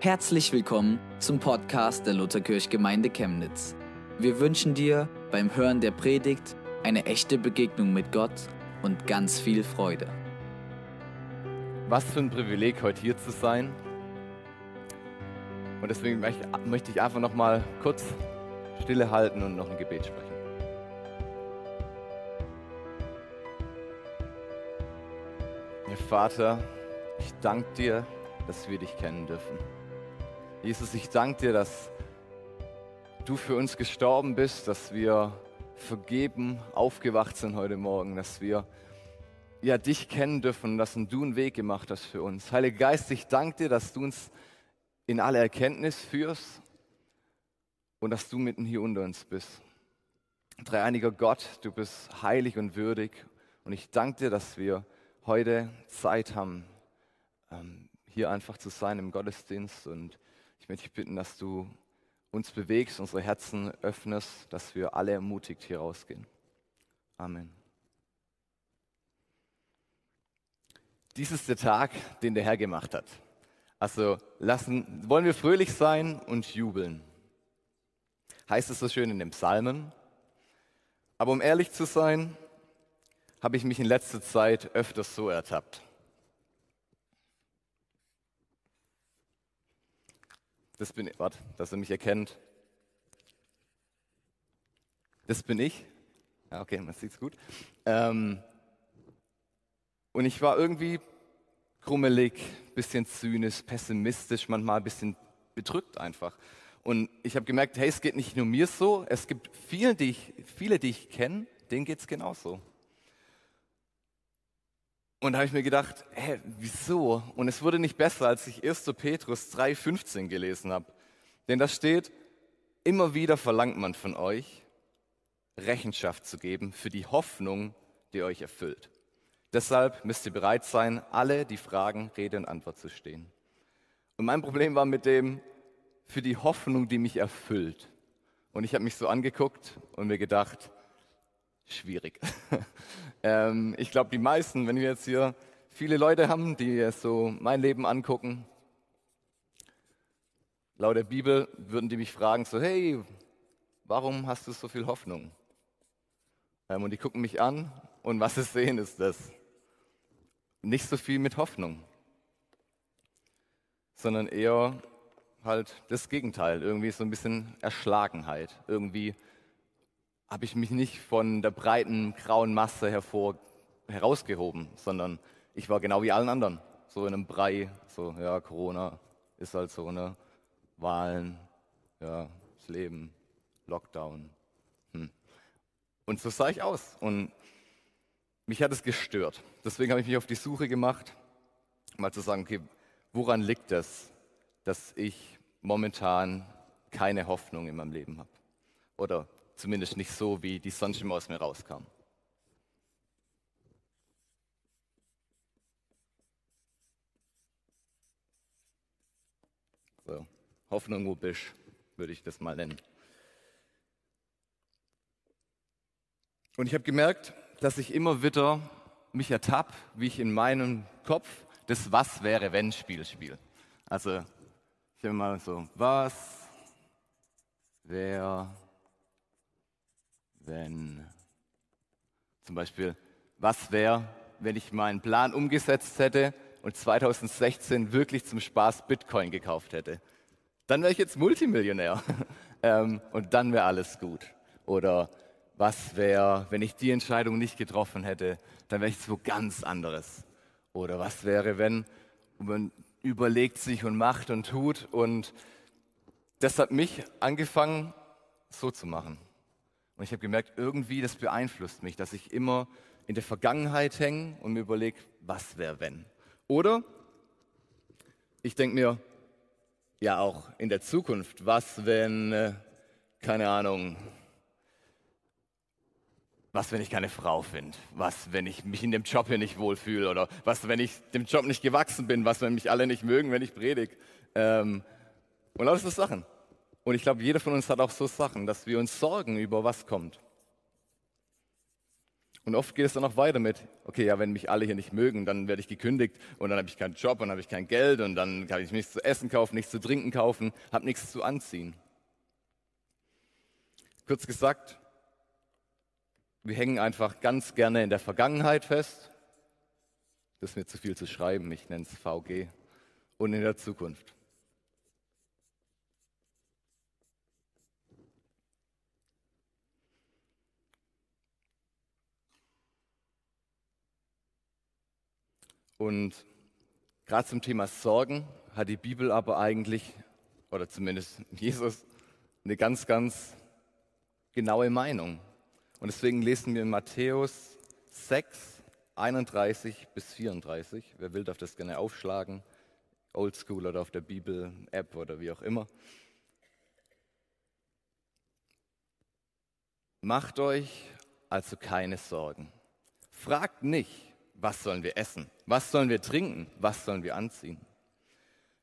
Herzlich willkommen zum Podcast der Lutherkirchgemeinde Chemnitz. Wir wünschen dir beim Hören der Predigt eine echte Begegnung mit Gott und ganz viel Freude. Was für ein Privileg, heute hier zu sein. Und deswegen möchte ich einfach noch mal kurz Stille halten und noch ein Gebet sprechen. Ja, Vater, ich danke dir, dass wir dich kennen dürfen. Jesus, ich danke dir, dass du für uns gestorben bist, dass wir vergeben aufgewacht sind heute Morgen, dass wir ja dich kennen dürfen, dass du einen Weg gemacht hast für uns. Heiliger Geist, ich danke dir, dass du uns in alle Erkenntnis führst und dass du mitten hier unter uns bist. Dreieiniger Gott, du bist heilig und würdig und ich danke dir, dass wir heute Zeit haben, ähm, hier einfach zu sein im Gottesdienst. Und ich möchte dich bitten, dass du uns bewegst, unsere Herzen öffnest, dass wir alle ermutigt hier rausgehen. Amen. Dies ist der Tag, den der Herr gemacht hat. Also lassen, wollen wir fröhlich sein und jubeln. Heißt es so schön in den Psalmen. Aber um ehrlich zu sein, habe ich mich in letzter Zeit öfters so ertappt. Das bin ich, warte, dass er mich erkennt. Das bin ich. Ja, okay, man sieht's gut. Ähm, und ich war irgendwie krummelig, bisschen zynisch, pessimistisch, manchmal ein bisschen bedrückt einfach. Und ich habe gemerkt, hey, es geht nicht nur mir so, es gibt viele, die ich, viele, die ich kenne, denen geht es genauso. Und da habe ich mir gedacht, hä, wieso? Und es wurde nicht besser, als ich 1. Petrus 3,15 gelesen habe. Denn da steht, immer wieder verlangt man von euch, Rechenschaft zu geben für die Hoffnung, die euch erfüllt. Deshalb müsst ihr bereit sein, alle die Fragen Rede und Antwort zu stehen. Und mein Problem war mit dem, für die Hoffnung, die mich erfüllt. Und ich habe mich so angeguckt und mir gedacht, schwierig. ähm, ich glaube, die meisten, wenn wir jetzt hier viele Leute haben, die so mein Leben angucken, laut der Bibel würden die mich fragen, so, hey, warum hast du so viel Hoffnung? Ähm, und die gucken mich an und was sie sehen ist das. Nicht so viel mit Hoffnung, sondern eher halt das Gegenteil, irgendwie so ein bisschen Erschlagenheit, irgendwie habe ich mich nicht von der breiten grauen Masse hervor, herausgehoben, sondern ich war genau wie allen anderen, so in einem Brei, so ja, Corona ist halt so, ne, Wahlen, ja, das Leben, Lockdown. Hm. Und so sah ich aus und mich hat es gestört. Deswegen habe ich mich auf die Suche gemacht, mal zu sagen, okay, woran liegt es, dass ich momentan keine Hoffnung in meinem Leben habe? Oder Zumindest nicht so, wie die sonst immer aus mir rauskam. So, Hoffnung wo bist, würde ich das mal nennen. Und ich habe gemerkt, dass ich immer wieder mich ertappe, wie ich in meinem Kopf das Was wäre, wenn Spiel spiele. Also ich habe mal so, was wäre wenn zum Beispiel, was wäre, wenn ich meinen Plan umgesetzt hätte und 2016 wirklich zum Spaß Bitcoin gekauft hätte? Dann wäre ich jetzt Multimillionär ähm, und dann wäre alles gut. Oder was wäre, wenn ich die Entscheidung nicht getroffen hätte, dann wäre ich so ganz anderes. Oder was wäre, wenn man überlegt sich und macht und tut und das hat mich angefangen so zu machen. Und ich habe gemerkt, irgendwie das beeinflusst mich, dass ich immer in der Vergangenheit hänge und mir überlege, was wäre wenn. Oder ich denke mir, ja auch in der Zukunft, was wenn, äh, keine Ahnung, was wenn ich keine Frau finde? Was wenn ich mich in dem Job hier nicht wohlfühle? Oder was wenn ich dem Job nicht gewachsen bin? Was wenn mich alle nicht mögen, wenn ich predige? Ähm, und lauter so Sachen. Und ich glaube, jeder von uns hat auch so Sachen, dass wir uns sorgen über was kommt. Und oft geht es dann auch weiter mit, okay, ja, wenn mich alle hier nicht mögen, dann werde ich gekündigt und dann habe ich keinen Job und habe ich kein Geld und dann kann ich nichts zu essen kaufen, nichts zu trinken kaufen, habe nichts zu anziehen. Kurz gesagt, wir hängen einfach ganz gerne in der Vergangenheit fest. Das ist mir zu viel zu schreiben, ich nenne es VG. Und in der Zukunft. Und gerade zum Thema Sorgen hat die Bibel aber eigentlich, oder zumindest Jesus, eine ganz, ganz genaue Meinung. Und deswegen lesen wir in Matthäus 6, 31 bis 34. Wer will, darf das gerne aufschlagen. Oldschool oder auf der Bibel-App oder wie auch immer. Macht euch also keine Sorgen. Fragt nicht, was sollen wir essen? Was sollen wir trinken? Was sollen wir anziehen?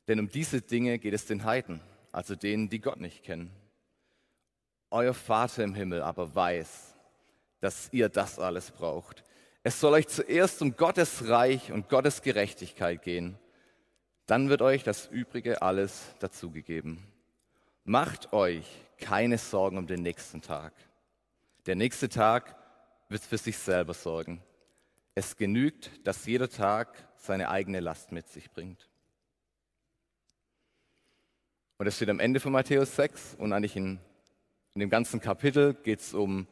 Denn um diese Dinge geht es den Heiden, also denen, die Gott nicht kennen. Euer Vater im Himmel aber weiß, dass ihr das alles braucht. Es soll euch zuerst um Gottes Reich und Gottes Gerechtigkeit gehen. Dann wird euch das Übrige alles dazugegeben. Macht euch keine Sorgen um den nächsten Tag. Der nächste Tag wird für sich selber sorgen. Es genügt, dass jeder Tag seine eigene Last mit sich bringt. Und das steht am Ende von Matthäus 6 und eigentlich in, in dem ganzen Kapitel geht es um,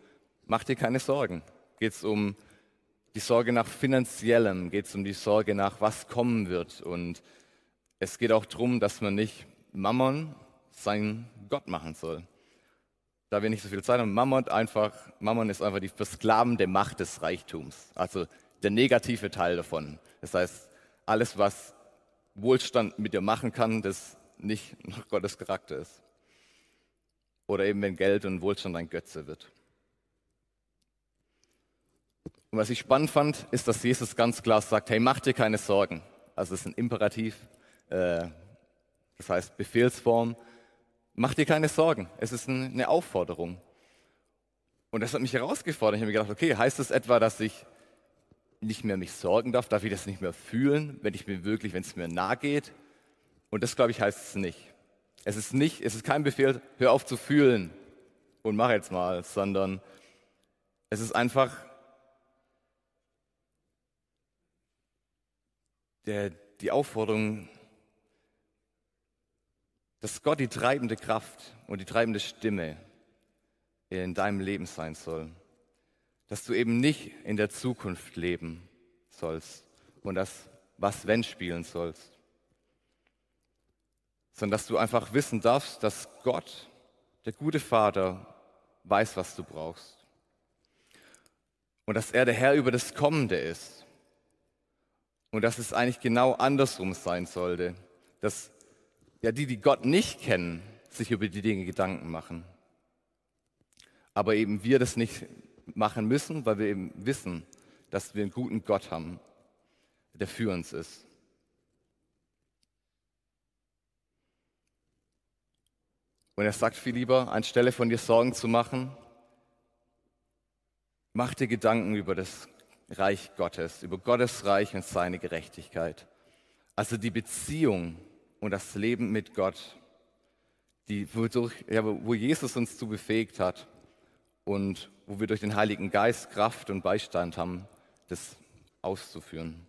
mach dir keine Sorgen, geht es um die Sorge nach finanziellem, geht es um die Sorge nach, was kommen wird. Und es geht auch darum, dass man nicht Mammon seinen Gott machen soll. Da wir nicht so viel Zeit haben, Mammon, einfach, Mammon ist einfach die versklavende Macht des Reichtums. Also der negative Teil davon. Das heißt, alles, was Wohlstand mit dir machen kann, das nicht nach Gottes Charakter ist. Oder eben, wenn Geld und Wohlstand ein Götze wird. Und was ich spannend fand, ist, dass Jesus ganz klar sagt, hey, mach dir keine Sorgen. Also es ist ein Imperativ, äh, das heißt Befehlsform. Mach dir keine Sorgen. Es ist eine Aufforderung. Und das hat mich herausgefordert. Ich habe mir gedacht, okay, heißt das etwa, dass ich nicht mehr mich sorgen darf, darf ich das nicht mehr fühlen, wenn ich mir wirklich, wenn es mir nahe geht. Und das, glaube ich, heißt es nicht. Es ist nicht, es ist kein Befehl, hör auf zu fühlen und mach jetzt mal, sondern es ist einfach der, die Aufforderung, dass Gott die treibende Kraft und die treibende Stimme in deinem Leben sein soll dass du eben nicht in der Zukunft leben sollst und das Was wenn spielen sollst, sondern dass du einfach wissen darfst, dass Gott, der gute Vater, weiß, was du brauchst. Und dass er der Herr über das Kommende ist. Und dass es eigentlich genau andersrum sein sollte. Dass ja die, die Gott nicht kennen, sich über die Dinge Gedanken machen. Aber eben wir das nicht machen müssen, weil wir eben wissen, dass wir einen guten Gott haben, der für uns ist. Und er sagt viel lieber, anstelle von dir Sorgen zu machen, mach dir Gedanken über das Reich Gottes, über Gottes Reich und seine Gerechtigkeit. Also die Beziehung und das Leben mit Gott, die, wodurch, ja, wo Jesus uns zu befähigt hat und wo wir durch den Heiligen Geist Kraft und Beistand haben, das auszuführen.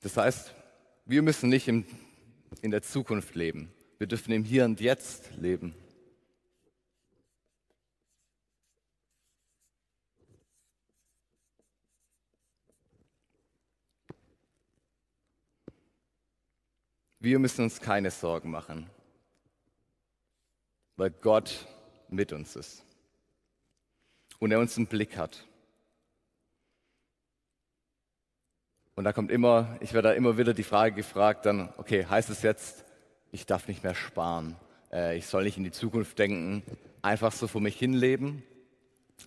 Das heißt, wir müssen nicht im, in der Zukunft leben. Wir dürfen im Hier und Jetzt leben. Wir müssen uns keine Sorgen machen weil Gott mit uns ist und er uns einen Blick hat. Und da kommt immer, ich werde da immer wieder die Frage gefragt, dann, okay, heißt es jetzt, ich darf nicht mehr sparen, äh, ich soll nicht in die Zukunft denken, einfach so vor mich hinleben?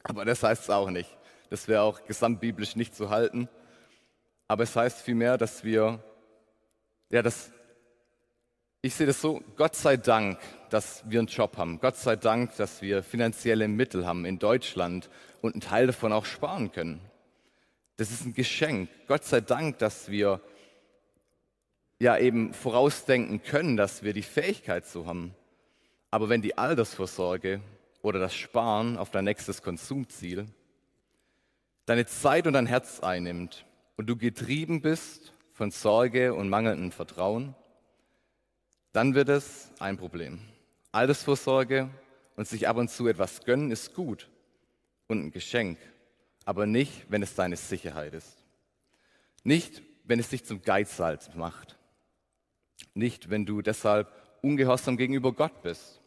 Aber das heißt es auch nicht. Das wäre auch gesamtbiblisch nicht zu halten. Aber es heißt vielmehr, dass wir, ja, dass Ich sehe das so, Gott sei Dank, dass wir einen Job haben. Gott sei Dank, dass wir finanzielle Mittel haben in Deutschland und einen Teil davon auch sparen können. Das ist ein Geschenk. Gott sei Dank, dass wir ja eben vorausdenken können, dass wir die Fähigkeit so haben. Aber wenn die Altersvorsorge oder das Sparen auf dein nächstes Konsumziel deine Zeit und dein Herz einnimmt und du getrieben bist von Sorge und mangelndem Vertrauen, dann wird es ein Problem. Altersvorsorge und sich ab und zu etwas gönnen ist gut und ein Geschenk, aber nicht, wenn es deine Sicherheit ist. Nicht, wenn es dich zum Geizhals macht. Nicht, wenn du deshalb ungehorsam gegenüber Gott bist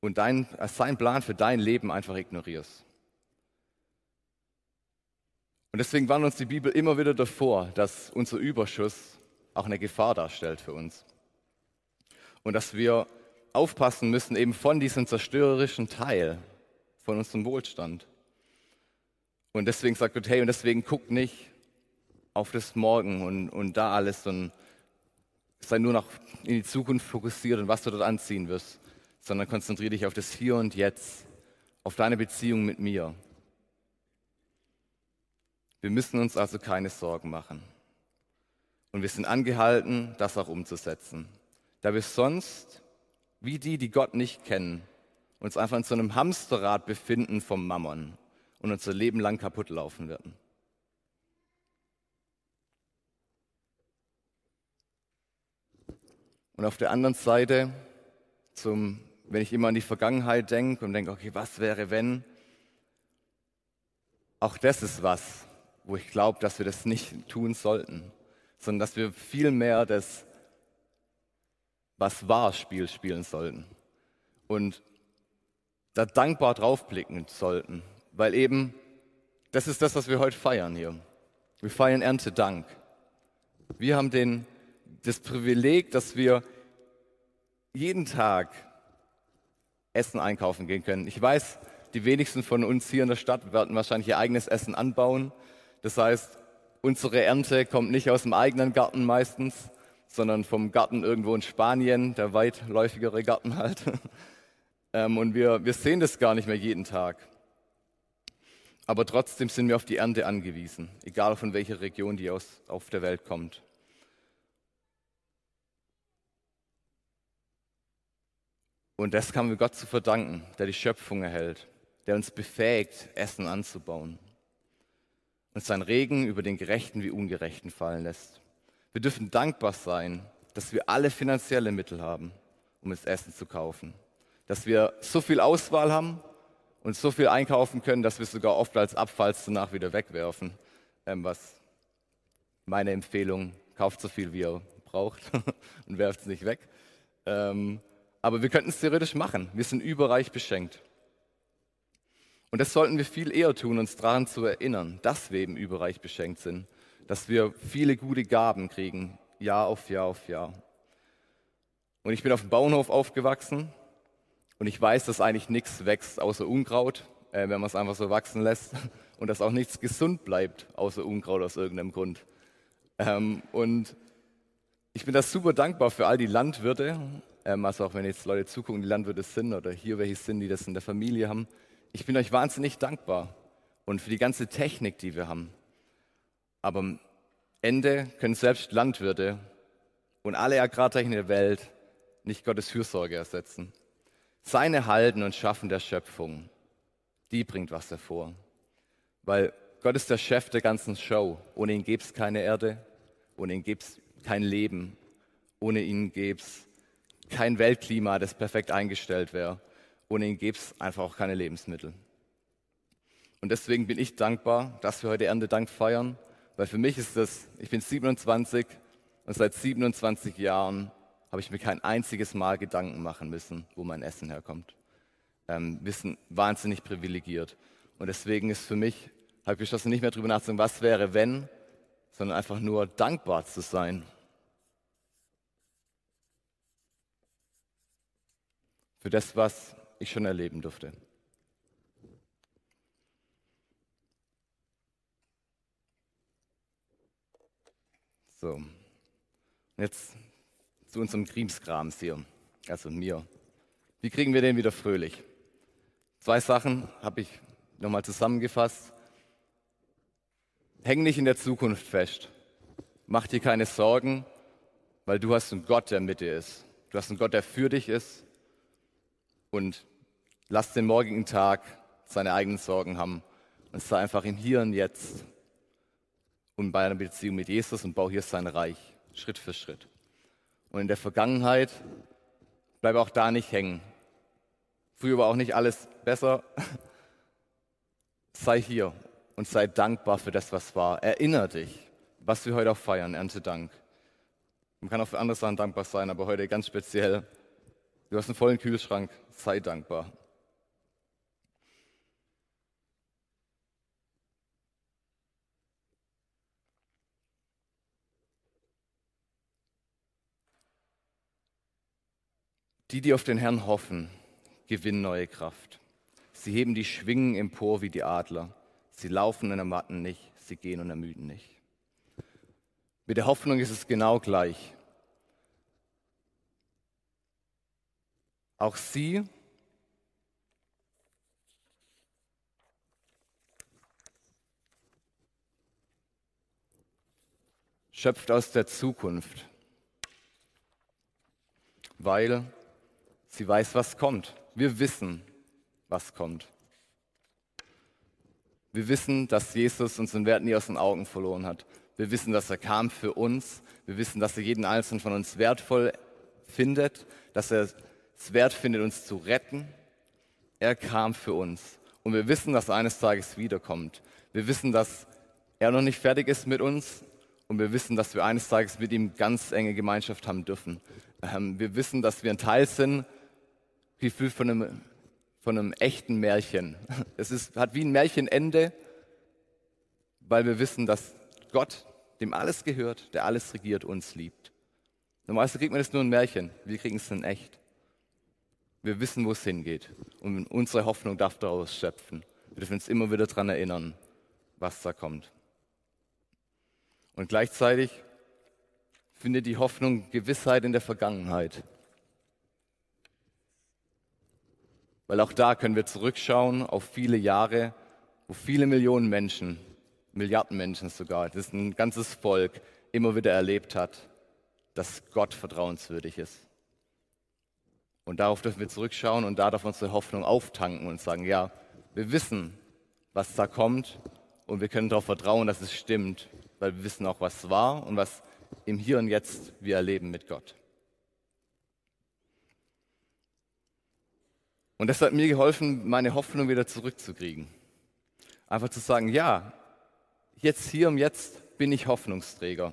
und dein, sein Plan für dein Leben einfach ignorierst. Und deswegen warnt uns die Bibel immer wieder davor, dass unser Überschuss auch eine Gefahr darstellt für uns. Und dass wir aufpassen müssen eben von diesem zerstörerischen Teil von unserem Wohlstand. Und deswegen sagt Gott, hey, und deswegen guck nicht auf das Morgen und, und da alles, und sei nur noch in die Zukunft fokussiert und was du dort anziehen wirst, sondern konzentriere dich auf das Hier und Jetzt, auf deine Beziehung mit mir. Wir müssen uns also keine Sorgen machen. Und wir sind angehalten, das auch umzusetzen. Da wir sonst, wie die, die Gott nicht kennen, uns einfach in so einem Hamsterrad befinden vom Mammon und unser Leben lang kaputt laufen werden. Und auf der anderen Seite, zum, wenn ich immer an die Vergangenheit denke und denke, okay, was wäre, wenn? Auch das ist was, wo ich glaube, dass wir das nicht tun sollten, sondern dass wir viel mehr das Was war Spiel spielen sollten und da dankbar draufblicken sollten, weil eben das ist das, was wir heute feiern hier. Wir feiern Erntedank. Wir haben den das Privileg, dass wir jeden Tag Essen einkaufen gehen können. Ich weiß, die wenigsten von uns hier in der Stadt werden wahrscheinlich ihr eigenes Essen anbauen. Das heißt, unsere Ernte kommt nicht aus dem eigenen Garten meistens, sondern vom Garten irgendwo in Spanien, der weitläufigere Garten halt. Ähm, und wir, wir sehen das gar nicht mehr jeden Tag. Aber trotzdem sind wir auf die Ernte angewiesen, egal von welcher Region die aus, auf der Welt kommt. Und das haben wir Gott zu verdanken, der die Schöpfung erhält, der uns befähigt, Essen anzubauen und sein Regen über den Gerechten wie Ungerechten fallen lässt. Wir dürfen dankbar sein, dass wir alle finanzielle Mittel haben, um das Essen zu kaufen. Dass wir so viel Auswahl haben und so viel einkaufen können, dass wir sogar oft als Abfall danach wieder wegwerfen. Ähm, was meine Empfehlung, kauft so viel, wie ihr braucht und werft es nicht weg. Ähm, aber wir könnten es theoretisch machen. Wir sind überreich beschenkt. Und das sollten wir viel eher tun, uns daran zu erinnern, dass wir eben überreich beschenkt sind, dass wir viele gute Gaben kriegen, Jahr auf Jahr auf Jahr. Und ich bin auf dem Bauernhof aufgewachsen und ich weiß, dass eigentlich nichts wächst außer Unkraut, äh, wenn man es einfach so wachsen lässt und dass auch nichts gesund bleibt außer Unkraut aus irgendeinem Grund. Ähm, und ich bin da super dankbar für all die Landwirte, ähm, also auch wenn jetzt Leute zugucken, die Landwirte sind oder hier welche sind, die das in der Familie haben. Ich bin euch wahnsinnig dankbar und für die ganze Technik, die wir haben. Aber am Ende können selbst Landwirte und alle Agrartechnik der Welt nicht Gottes Fürsorge ersetzen. Seine Halten und Schaffen der Schöpfung, die bringt was hervor. Weil Gott ist der Chef der ganzen Show. Ohne ihn gäbe es keine Erde, ohne ihn gäbe es kein Leben, ohne ihn gäbe es kein Weltklima, das perfekt eingestellt wäre. Ohne ihn gäbe es einfach auch keine Lebensmittel. Und deswegen bin ich dankbar, dass wir heute Erntedank feiern, weil für mich ist das, ich bin 27 und seit 27 Jahren habe ich mir kein einziges Mal Gedanken machen müssen, wo mein Essen herkommt. Ähm, wir sind wahnsinnig privilegiert. Und deswegen ist für mich, habe ich beschlossen, nicht mehr darüber nachzudenken, was wäre, wenn, sondern einfach nur dankbar zu sein für das, was ich schon erleben durfte. So. Jetzt zu unserem Krimskrams hier, also mir. Wie kriegen wir den wieder fröhlich? Zwei Sachen habe ich nochmal zusammengefasst. Häng nicht in der Zukunft fest. Mach dir keine Sorgen, weil du hast einen Gott, der mit dir ist. Du hast einen Gott, der für dich ist. Und lass den morgigen Tag seine eigenen Sorgen haben und sei einfach im Hier und Jetzt und bei einer Beziehung mit Jesus und bau hier sein Reich, Schritt für Schritt. Und in der Vergangenheit bleib auch da nicht hängen. Früher war auch nicht alles besser. Sei hier und sei dankbar für das, was war. Erinner dich, was wir heute auch feiern, Erntedank. Man kann auch für andere Sachen dankbar sein, aber heute ganz speziell. Du hast einen vollen Kühlschrank, sei dankbar. Die, die auf den Herrn hoffen, gewinnen neue Kraft. Sie heben die Schwingen empor wie die Adler. Sie laufen und ermatten nicht, sie gehen und ermüden nicht. Mit der Hoffnung ist es genau gleich. Auch sie schöpft aus der Zukunft, weil sie weiß, was kommt. Wir wissen, was kommt. Wir wissen, dass Jesus unseren Wert nie aus den Augen verloren hat. Wir wissen, dass er kam für uns. Wir wissen, dass er jeden einzelnen von uns wertvoll findet, dass er es wert findet, uns zu retten. Er kam für uns. Und wir wissen, dass er eines Tages wiederkommt. Wir wissen, dass er noch nicht fertig ist mit uns. Und wir wissen, dass wir eines Tages mit ihm ganz enge Gemeinschaft haben dürfen. Ähm, wir wissen, dass wir ein Teil sind, viel von einem, von einem echten Märchen. Es ist, hat wie ein Märchenende, weil wir wissen, dass Gott dem alles gehört, der alles regiert, uns liebt. Normalerweise kriegt man das nur ein Märchen, wir kriegen es in echt. Wir wissen, wo es hingeht und unsere Hoffnung darf daraus schöpfen. Wir dürfen uns immer wieder daran erinnern, was da kommt. Und gleichzeitig findet die Hoffnung Gewissheit in der Vergangenheit. Weil auch da können wir zurückschauen auf viele Jahre, wo viele Millionen Menschen Milliarden Menschen sogar, das ist ein ganzes Volk, immer wieder erlebt hat, dass Gott vertrauenswürdig ist. Und darauf dürfen wir zurückschauen und da darf unsere Hoffnung auftanken und sagen, ja, wir wissen, was da kommt und wir können darauf vertrauen, dass es stimmt, weil wir wissen auch, was war und was im Hier und Jetzt wir erleben mit Gott. Und das hat mir geholfen, meine Hoffnung wieder zurückzukriegen. Einfach zu sagen, ja, jetzt hier im Jetzt bin ich Hoffnungsträger.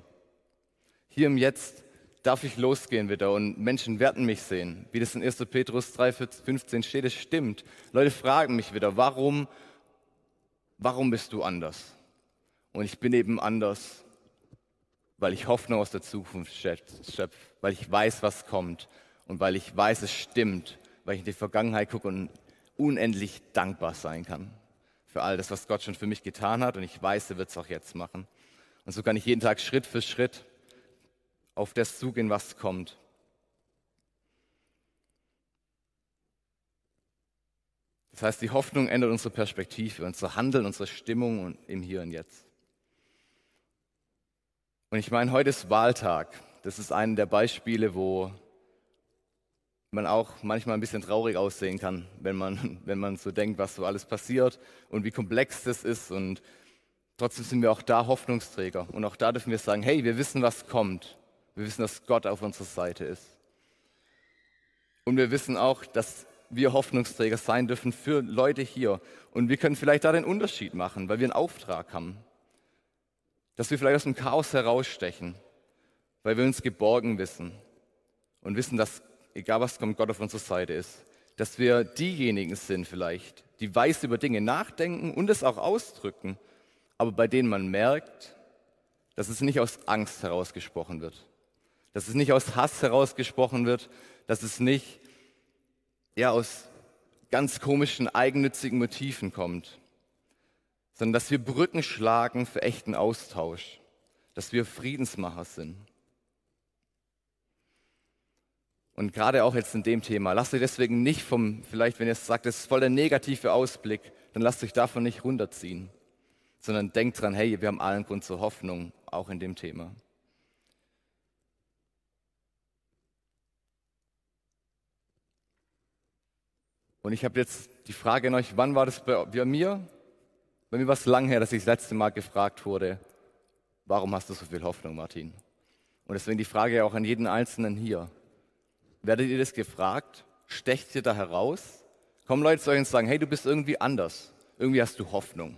Hier im Jetzt darf ich losgehen wieder und Menschen werden mich sehen. Wie das in 1. Petrus 3, 15 steht, es stimmt. Leute fragen mich wieder, warum, warum bist du anders? Und ich bin eben anders, weil ich Hoffnung aus der Zukunft schöpfe, weil ich weiß, was kommt und weil ich weiß, es stimmt, weil ich in die Vergangenheit gucke und unendlich dankbar sein kann für all das, was Gott schon für mich getan hat. Und ich weiß, er wird es auch jetzt machen. Und so kann ich jeden Tag Schritt für Schritt auf das zugehen, was kommt. Das heißt, die Hoffnung ändert unsere Perspektive, unser Handeln, unsere Stimmung im Hier und Jetzt. Und ich meine, heute ist Wahltag. Das ist ein der Beispiele, wo man auch manchmal ein bisschen traurig aussehen kann, wenn man, wenn man so denkt, was so alles passiert und wie komplex das ist. Und trotzdem sind wir auch da Hoffnungsträger. Und auch da dürfen wir sagen, hey, wir wissen, was kommt. Wir wissen, dass Gott auf unserer Seite ist. Und wir wissen auch, dass wir Hoffnungsträger sein dürfen für Leute hier. Und wir können vielleicht da den Unterschied machen, weil wir einen Auftrag haben. Dass wir vielleicht aus dem Chaos herausstechen, weil wir uns geborgen wissen und wissen, dass egal was kommt, Gott auf unserer Seite ist. Dass wir diejenigen sind vielleicht, die weiß über Dinge nachdenken und es auch ausdrücken, aber bei denen man merkt, dass es nicht aus Angst herausgesprochen wird, dass es nicht aus Hass herausgesprochen wird, dass es nicht ja, aus ganz komischen, eigennützigen Motiven kommt, sondern dass wir Brücken schlagen für echten Austausch, dass wir Friedensmacher sind. Und gerade auch jetzt in dem Thema, lasst euch deswegen nicht vom, vielleicht wenn ihr sagt, es ist voll der negative Ausblick, dann lasst euch davon nicht runterziehen, sondern denkt dran, hey, wir haben allen Grund zur Hoffnung, auch in dem Thema. Und ich habe jetzt die Frage an euch, wann war das bei, bei mir? Bei mir war es lang her, dass ich das letzte Mal gefragt wurde, warum hast du so viel Hoffnung, Martin? Und deswegen die Frage auch an jeden Einzelnen hier. Werdet ihr das gefragt? Stecht ihr da heraus? Kommen Leute zu euch und sagen, hey, du bist irgendwie anders. Irgendwie hast du Hoffnung.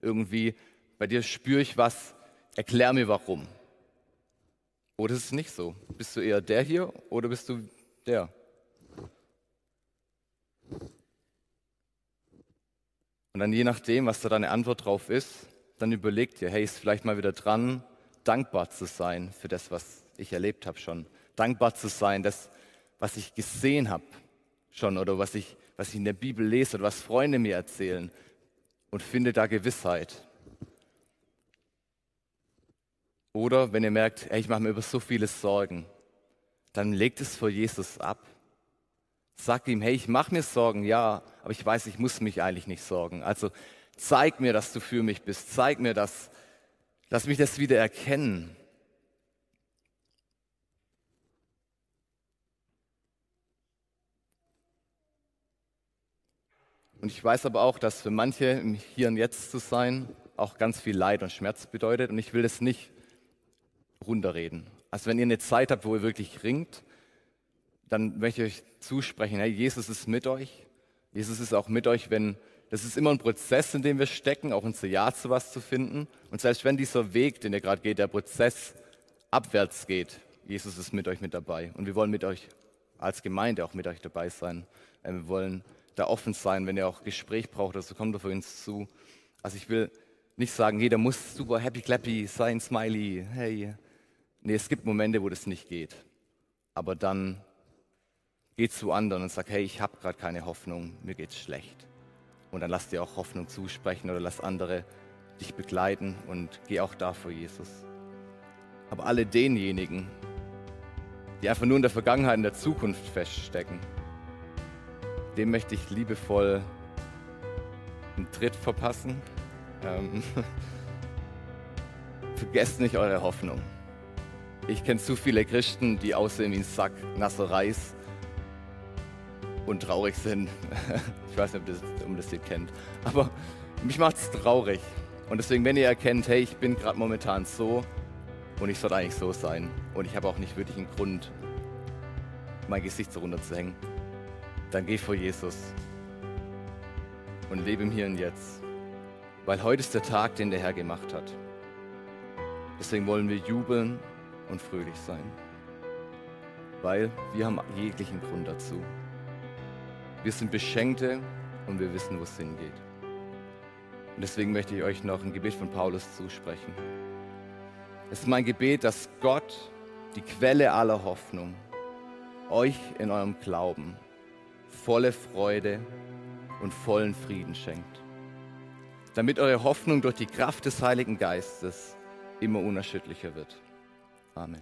Irgendwie bei dir spüre ich was. Erklär mir warum. Oder ist es nicht so? Bist du eher der hier oder bist du der? Und dann je nachdem, was da deine Antwort drauf ist, dann überlegt ihr, hey, ist vielleicht mal wieder dran, dankbar zu sein für das, was ich erlebt habe schon. Dankbar zu sein, das, was ich gesehen habe schon oder was ich, was ich in der Bibel lese oder was Freunde mir erzählen und finde da Gewissheit. Oder wenn ihr merkt, ey, ich mache mir über so viele Sorgen, dann legt es vor Jesus ab. Sagt ihm, hey, ich mache mir Sorgen, ja, aber ich weiß, ich muss mich eigentlich nicht sorgen. Also zeig mir, dass du für mich bist. Zeig mir, dass, lass mich das wieder erkennen. Und ich weiß aber auch, dass für manche im Hier und Jetzt zu sein auch ganz viel Leid und Schmerz bedeutet. Und ich will das nicht runterreden. Also wenn ihr eine Zeit habt, wo ihr wirklich ringt, dann möchte ich euch zusprechen, hey, Jesus ist mit euch. Jesus ist auch mit euch, wenn das ist immer ein Prozess, in dem wir stecken, auch unser Ja zu was zu finden. Und selbst wenn dieser Weg, den ihr gerade geht, der Prozess abwärts geht, Jesus ist mit euch mit dabei. Und wir wollen mit euch als Gemeinde auch mit euch dabei sein. Äh, wir wollen da offen sein, wenn ihr auch Gespräch braucht, also kommt auf uns zu. Also ich will nicht sagen, jeder muss super happy clappy sein, smiley, hey. Nee, es gibt Momente, wo das nicht geht. Aber dann geht zu anderen und sagt, hey, ich habe gerade keine Hoffnung, mir geht's schlecht. Und dann lass dir auch Hoffnung zusprechen oder lass andere dich begleiten und geh auch da vor Jesus. Aber alle denjenigen, die einfach nur in der Vergangenheit, in der Zukunft feststecken, dem möchte ich liebevoll einen Tritt verpassen. Ähm, vergesst nicht eure Hoffnung. Ich kenne zu viele Christen, die aussehen wie ein Sack nasser Reis und traurig sind. ich weiß nicht, ob das, ob das ihr kennt. Aber mich macht es traurig. Und deswegen, wenn ihr erkennt, hey, ich bin gerade momentan so und ich sollte eigentlich so sein und ich habe auch nicht wirklich einen Grund, mein Gesicht so runterzuhängen, dann geh vor Jesus und lebe im Hier und Jetzt. Weil heute ist der Tag, den der Herr gemacht hat. Deswegen wollen wir jubeln und fröhlich sein. Weil wir haben jeglichen Grund dazu. Wir sind Beschenkte und wir wissen, wo es hingeht. Und deswegen möchte ich euch noch ein Gebet von Paulus zusprechen. Es ist mein Gebet, dass Gott, die Quelle aller Hoffnung, euch in eurem Glauben volle Freude und vollen Frieden schenkt, damit eure Hoffnung durch die Kraft des Heiligen Geistes immer unerschütterlicher wird. Amen.